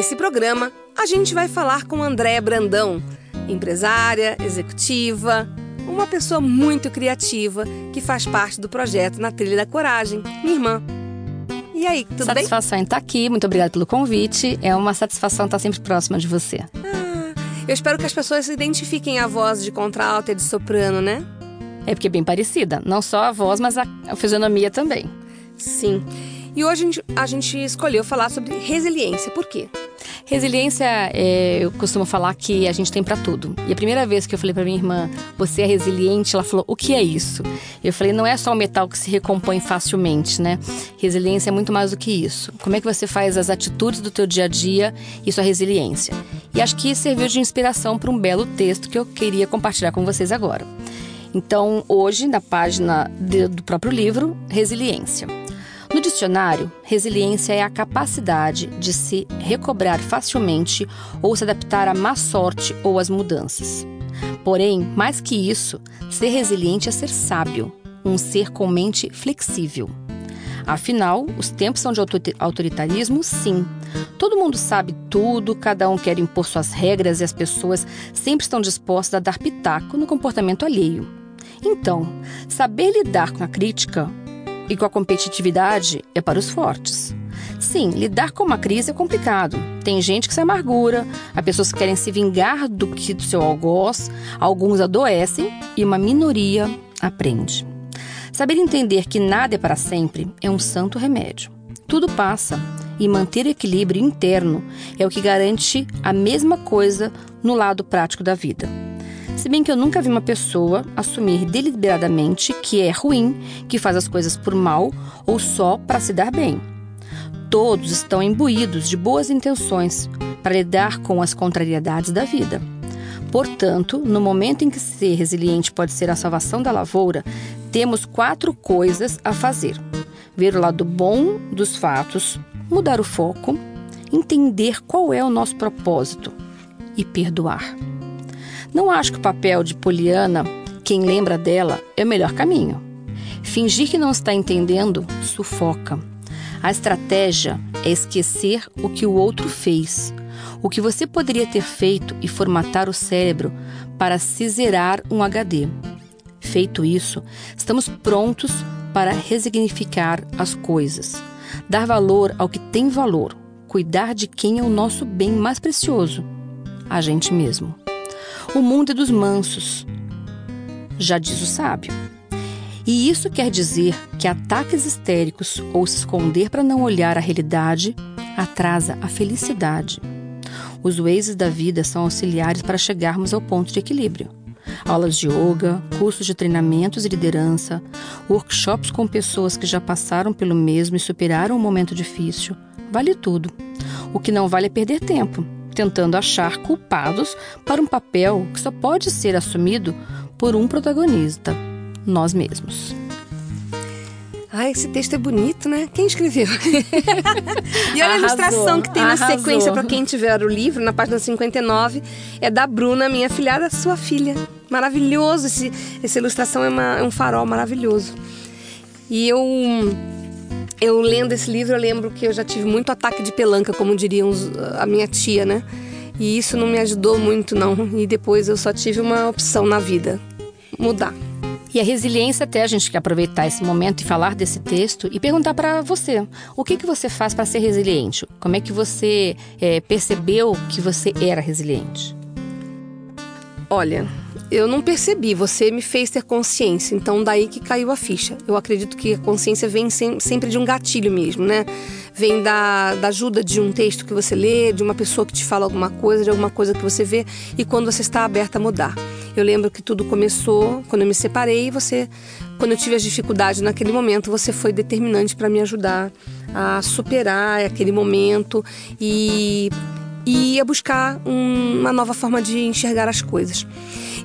Nesse programa, a gente vai falar com Andréa Brandão, empresária, executiva, uma pessoa muito criativa que faz parte do projeto Na Trilha da Coragem, minha irmã. E aí, tudo satisfação bem? Satisfação em estar aqui, muito obrigada pelo convite. É uma satisfação estar sempre próxima de você. Ah, eu espero que as pessoas identifiquem a voz de contralto e de soprano, né? É porque é bem parecida, não só a voz, mas a, a fisionomia também. Sim. E hoje a gente, a gente escolheu falar sobre resiliência. Por quê? Resiliência, é, eu costumo falar que a gente tem para tudo. E a primeira vez que eu falei para minha irmã, você é resiliente, ela falou, o que é isso? Eu falei, não é só o metal que se recompõe facilmente, né? Resiliência é muito mais do que isso. Como é que você faz as atitudes do teu dia a dia, isso é resiliência. E acho que serviu de inspiração para um belo texto que eu queria compartilhar com vocês agora. Então, hoje, na página de, do próprio livro, Resiliência. No dicionário, resiliência é a capacidade de se recobrar facilmente ou se adaptar à má sorte ou às mudanças. Porém, mais que isso, ser resiliente é ser sábio, um ser com mente flexível. Afinal, os tempos são de autoritarismo, sim. Todo mundo sabe tudo, cada um quer impor suas regras e as pessoas sempre estão dispostas a dar pitaco no comportamento alheio. Então, saber lidar com a crítica e com a competitividade é para os fortes. Sim, lidar com uma crise é complicado. Tem gente que se amargura, há pessoas que querem se vingar do que do seu algoz, alguns adoecem e uma minoria aprende. Saber entender que nada é para sempre é um santo remédio. Tudo passa e manter o equilíbrio interno é o que garante a mesma coisa no lado prático da vida. Se bem que eu nunca vi uma pessoa assumir deliberadamente que é ruim, que faz as coisas por mal ou só para se dar bem. Todos estão imbuídos de boas intenções para lidar com as contrariedades da vida. Portanto, no momento em que ser resiliente pode ser a salvação da lavoura, temos quatro coisas a fazer: ver o lado bom dos fatos, mudar o foco, entender qual é o nosso propósito e perdoar. Não acho que o papel de Poliana, quem lembra dela, é o melhor caminho. Fingir que não está entendendo sufoca. A estratégia é esquecer o que o outro fez, o que você poderia ter feito e formatar o cérebro para se zerar um HD. Feito isso, estamos prontos para resignificar as coisas, dar valor ao que tem valor, cuidar de quem é o nosso bem mais precioso, a gente mesmo. O mundo é dos mansos, já diz o sábio. E isso quer dizer que ataques histéricos ou se esconder para não olhar a realidade atrasa a felicidade. Os ways da vida são auxiliares para chegarmos ao ponto de equilíbrio. Aulas de yoga, cursos de treinamentos e liderança, workshops com pessoas que já passaram pelo mesmo e superaram um momento difícil. Vale tudo. O que não vale é perder tempo tentando achar culpados para um papel que só pode ser assumido por um protagonista, nós mesmos. Ah, esse texto é bonito, né? Quem escreveu? e olha arrasou, a ilustração que tem arrasou. na sequência para quem tiver o livro, na página 59, é da Bruna, minha filhada, sua filha. Maravilhoso, esse, essa ilustração é, uma, é um farol maravilhoso. E eu eu lendo esse livro, eu lembro que eu já tive muito ataque de pelanca, como diriam a minha tia, né? E isso não me ajudou muito, não. E depois eu só tive uma opção na vida: mudar. E a resiliência, até a gente quer aproveitar esse momento e falar desse texto e perguntar para você: o que, que você faz para ser resiliente? Como é que você é, percebeu que você era resiliente? Olha, eu não percebi, você me fez ter consciência, então daí que caiu a ficha. Eu acredito que a consciência vem sem, sempre de um gatilho mesmo, né? Vem da, da ajuda de um texto que você lê, de uma pessoa que te fala alguma coisa, de alguma coisa que você vê e quando você está aberta a mudar. Eu lembro que tudo começou quando eu me separei e você, quando eu tive as dificuldades naquele momento, você foi determinante para me ajudar a superar aquele momento e, e a buscar um, uma nova forma de enxergar as coisas.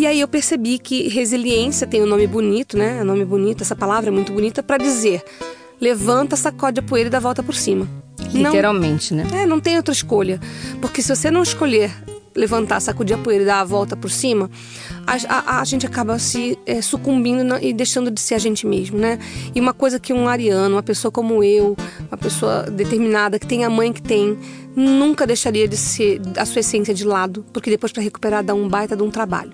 E aí eu percebi que resiliência tem um nome bonito, né? É um nome bonito, essa palavra é muito bonita para dizer levanta, sacode a poeira e dá a volta por cima. Literalmente, não, né? É, não tem outra escolha. Porque se você não escolher levantar, sacudir a poeira e dar a volta por cima, a, a, a gente acaba se é, sucumbindo e deixando de ser a gente mesmo, né? E uma coisa que um ariano, uma pessoa como eu, uma pessoa determinada, que tem a mãe que tem, nunca deixaria de ser a sua essência de lado, porque depois para recuperar dá um baita de um trabalho.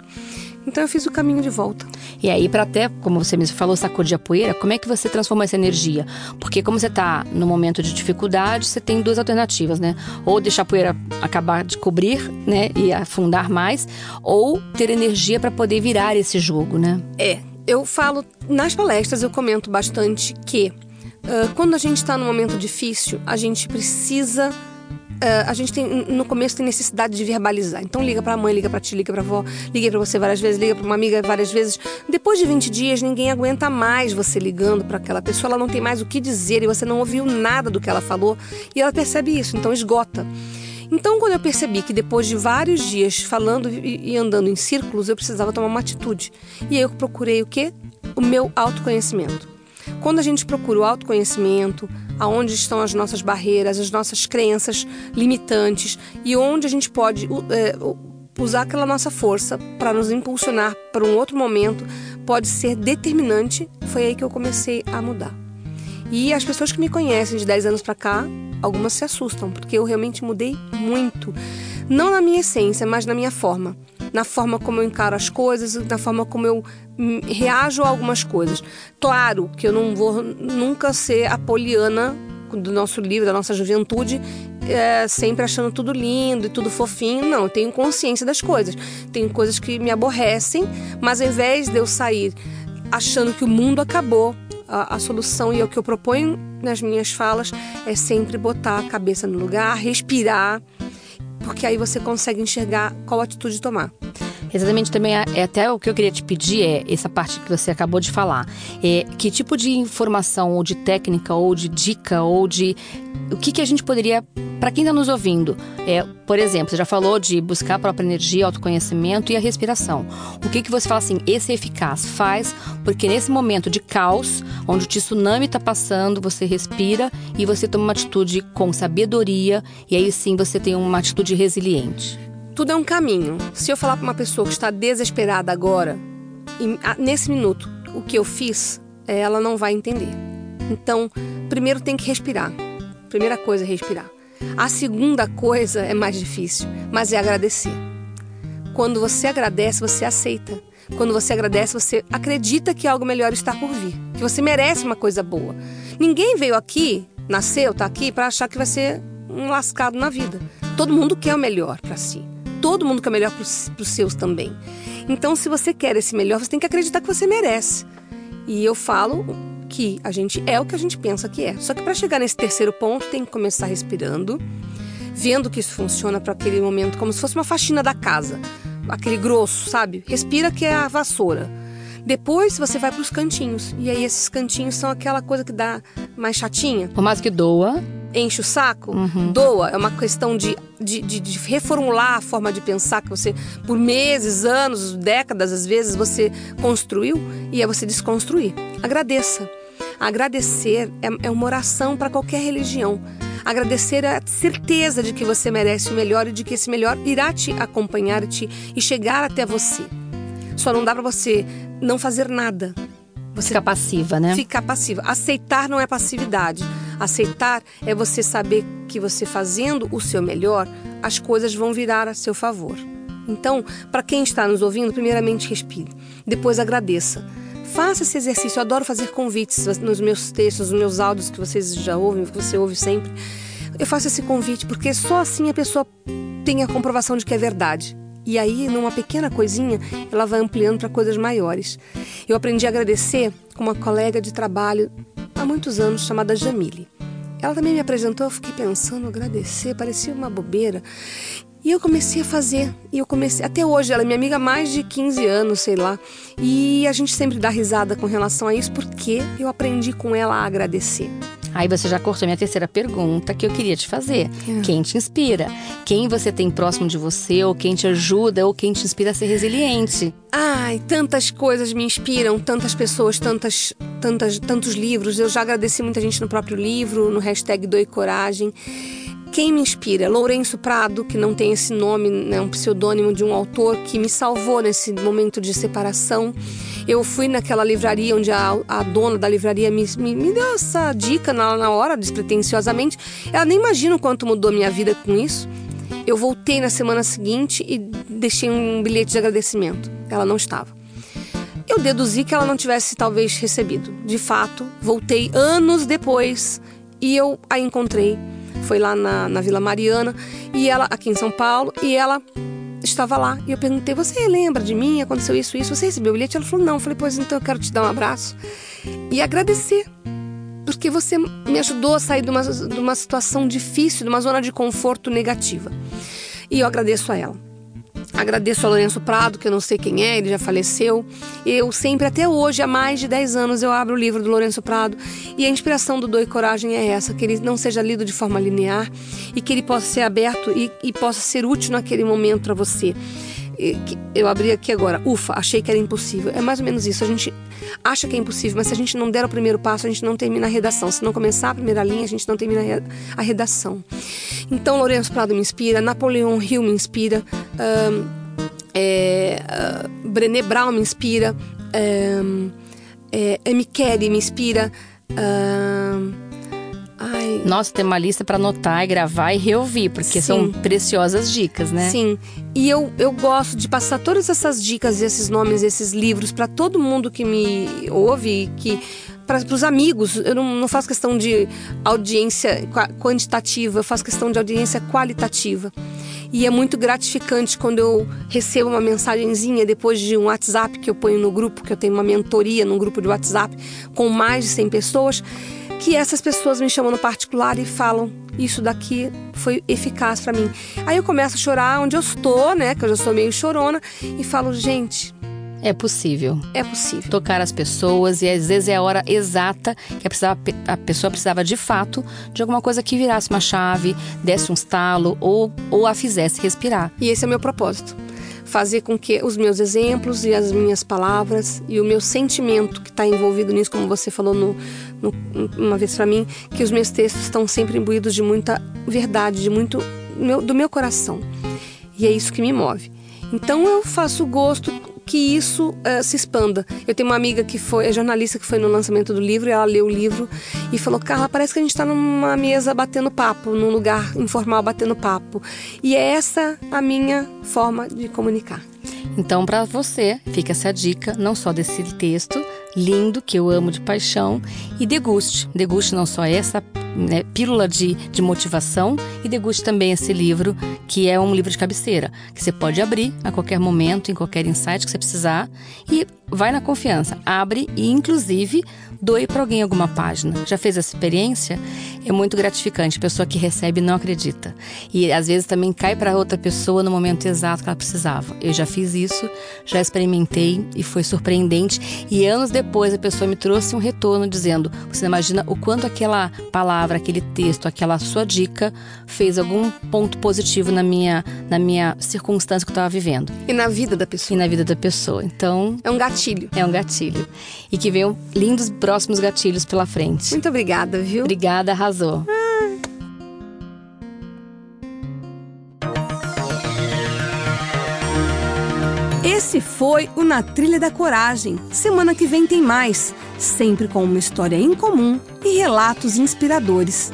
Então eu fiz o caminho de volta. E aí, para até, como você mesmo falou, sacudir a poeira, como é que você transforma essa energia? Porque como você está no momento de dificuldade, você tem duas alternativas, né? Ou deixar a poeira acabar de cobrir, né? E afundar mais, ou ter energia para poder virar esse jogo, né? É. Eu falo, nas palestras eu comento bastante que uh, quando a gente está num momento difícil, a gente precisa Uh, a gente tem no começo tem necessidade de verbalizar. Então liga para a mãe, liga para ti, liga para avó, liga para você várias vezes, liga para uma amiga várias vezes. Depois de 20 dias, ninguém aguenta mais você ligando para aquela pessoa, ela não tem mais o que dizer e você não ouviu nada do que ela falou e ela percebe isso, então esgota. Então, quando eu percebi que depois de vários dias falando e andando em círculos, eu precisava tomar uma atitude. E aí eu procurei o quê? O meu autoconhecimento. Quando a gente procura o autoconhecimento, aonde estão as nossas barreiras, as nossas crenças limitantes e onde a gente pode é, usar aquela nossa força para nos impulsionar para um outro momento, pode ser determinante. Foi aí que eu comecei a mudar. E as pessoas que me conhecem de 10 anos para cá, algumas se assustam, porque eu realmente mudei muito. Não na minha essência, mas na minha forma na forma como eu encaro as coisas, na forma como eu hum, reajo a algumas coisas. Claro que eu não vou nunca ser a poliana do nosso livro, da nossa juventude, é, sempre achando tudo lindo e tudo fofinho. Não, eu tenho consciência das coisas. Tem coisas que me aborrecem, mas ao invés de eu sair achando que o mundo acabou, a, a, solução e é o que eu proponho nas minhas falas é sempre botar a cabeça no lugar, respirar, porque aí você consegue enxergar qual atitude tomar. Exatamente, também é, é até o que eu queria te pedir é essa parte que você acabou de falar. É, que tipo de informação, ou de técnica, ou de dica, ou de. O que, que a gente poderia. Para quem está nos ouvindo, é, por exemplo, você já falou de buscar a própria energia, autoconhecimento e a respiração. O que, que você fala assim, esse é eficaz? Faz, porque nesse momento de caos, onde o tsunami está passando, você respira e você toma uma atitude com sabedoria, e aí sim você tem uma atitude resiliente. Tudo é um caminho. Se eu falar para uma pessoa que está desesperada agora, nesse minuto, o que eu fiz, ela não vai entender. Então, primeiro tem que respirar. Primeira coisa é respirar. A segunda coisa é mais difícil, mas é agradecer. Quando você agradece, você aceita. Quando você agradece, você acredita que algo melhor está por vir, que você merece uma coisa boa. Ninguém veio aqui, nasceu, está aqui para achar que vai ser um lascado na vida. Todo mundo quer o melhor para si todo mundo quer melhor para os seus também. Então, se você quer esse melhor, você tem que acreditar que você merece. E eu falo que a gente é o que a gente pensa que é. Só que para chegar nesse terceiro ponto, tem que começar respirando, vendo que isso funciona para aquele momento, como se fosse uma faxina da casa, aquele grosso, sabe? Respira que é a vassoura. Depois você vai para os cantinhos. E aí esses cantinhos são aquela coisa que dá mais chatinha. Por mais que doa enche o saco, uhum. doa. É uma questão de, de, de, de, reformular a forma de pensar que você, por meses, anos, décadas, às vezes, você construiu e é você desconstruir. Agradeça. Agradecer é, é uma oração para qualquer religião. Agradecer é a certeza de que você merece o melhor e de que esse melhor irá te acompanhar te, e chegar até você. Só não dá para você não fazer nada. Você ficar passiva, né? Ficar passiva. Aceitar não é passividade. Aceitar é você saber que você fazendo o seu melhor, as coisas vão virar a seu favor. Então, para quem está nos ouvindo, primeiramente respire, depois agradeça. Faça esse exercício. Eu adoro fazer convites nos meus textos, nos meus áudios que vocês já ouvem, que você ouve sempre. Eu faço esse convite porque só assim a pessoa tem a comprovação de que é verdade. E aí, numa pequena coisinha, ela vai ampliando para coisas maiores. Eu aprendi a agradecer com uma colega de trabalho há muitos anos chamada Jamile. Ela também me apresentou, eu fiquei pensando, agradecer, parecia uma bobeira. E eu comecei a fazer. E eu comecei. Até hoje, ela é minha amiga há mais de 15 anos, sei lá. E a gente sempre dá risada com relação a isso, porque eu aprendi com ela a agradecer. Aí você já cortou minha terceira pergunta que eu queria te fazer. É. Quem te inspira? Quem você tem próximo de você, ou quem te ajuda, ou quem te inspira a ser resiliente? Ai, tantas coisas me inspiram, tantas pessoas, tantas, tantas, tantos livros. Eu já agradeci muita gente no próprio livro, no hashtag Doe Coragem. Quem me inspira? Lourenço Prado, que não tem esse nome, é né, um pseudônimo de um autor que me salvou nesse momento de separação. Eu fui naquela livraria onde a, a dona da livraria me, me, me, deu essa dica na, na hora, despretensiosamente. Ela nem imagina o quanto mudou minha vida com isso. Eu voltei na semana seguinte e deixei um bilhete de agradecimento. Ela não estava. Eu deduzi que ela não tivesse talvez recebido. De fato, voltei anos depois e eu a encontrei. Foi lá na, na Vila Mariana e ela aqui em São Paulo e ela estava lá. E eu perguntei: Você lembra de mim? Aconteceu isso, isso? Você recebeu o bilhete? Ela falou: Não. Eu falei: Pois então eu quero te dar um abraço e agradecer. Porque você me ajudou a sair de uma, de uma situação difícil, de uma zona de conforto negativa. E eu agradeço a ela. Agradeço a Lourenço Prado, que eu não sei quem é, ele já faleceu. Eu sempre, até hoje, há mais de 10 anos, eu abro o livro do Lourenço Prado e a inspiração do Doe Coragem é essa, que ele não seja lido de forma linear e que ele possa ser aberto e, e possa ser útil naquele momento para você eu abri aqui agora, ufa, achei que era impossível. É mais ou menos isso. A gente acha que é impossível, mas se a gente não der o primeiro passo, a gente não termina a redação. Se não começar a primeira linha, a gente não termina a redação. Então, Lourenço Prado me inspira, Napoleão Hill me inspira, um, é, uh, Brené Brown me inspira, um, é, M. Kelly me inspira. Um, Nossa, tem uma lista para anotar e gravar e reouvir, porque Sim. são preciosas dicas, né? Sim. E eu, eu gosto de passar todas essas dicas, esses nomes, esses livros para todo mundo que me ouve, que para os amigos. Eu não, não, faço questão de audiência quantitativa, eu faço questão de audiência qualitativa. E é muito gratificante quando eu recebo uma mensagenzinha depois de um WhatsApp que eu ponho no grupo, que eu tenho uma mentoria num grupo de WhatsApp com mais de 100 pessoas que essas pessoas me chamam no particular e falam: Isso daqui foi eficaz para mim. Aí eu começo a chorar onde eu estou, né? Que eu já sou meio chorona, e falo: Gente. É possível. É possível. Tocar as pessoas e às vezes é a hora exata que a, pessoa precisava de fato de alguma coisa que virasse uma chave, desse um estalo ou, ou a fizesse respirar. E esse é o meu propósito fazer com que os meus exemplos e as minhas palavras e o meu sentimento que está envolvido nisso, como você falou no, no, uma vez para mim, que os meus textos estão sempre imbuídos de muita verdade, de muito meu, do meu coração. E é isso que me move. Então eu faço gosto que isso uh, se expanda. Eu tenho uma amiga que foi, é jornalista que foi no lançamento do livro, e ela leu o livro e falou: Carla, parece que a gente está numa mesa batendo papo, num lugar informal batendo papo. E é essa a minha forma de comunicar. Então, para você, fica essa dica, não só desse texto lindo, que eu amo de paixão, e deguste. Deguste não só essa né, pílula de, de motivação e deguste também esse livro, que é um livro de cabeceira, que você pode abrir a qualquer momento, em qualquer insight que você precisar, e vai na confiança, abre e, inclusive, doe para alguém alguma página. Já fez essa experiência? É muito gratificante. A pessoa que recebe não acredita. E às vezes também cai para outra pessoa no momento exato que ela precisava. Eu já fiz isso, já experimentei e foi surpreendente. E anos depois a pessoa me trouxe um retorno dizendo: Você imagina o quanto aquela palavra, aquele texto, aquela sua dica fez algum ponto positivo na minha, na minha circunstância que eu estava vivendo. E na vida da pessoa. E na vida da pessoa. Então. É um gatilho. É um gatilho. E que venham lindos próximos gatilhos pela frente. Muito obrigada, viu? Obrigada, arrasou. Ah. Esse foi o Na Trilha da Coragem. Semana que vem tem mais, sempre com uma história em comum e relatos inspiradores.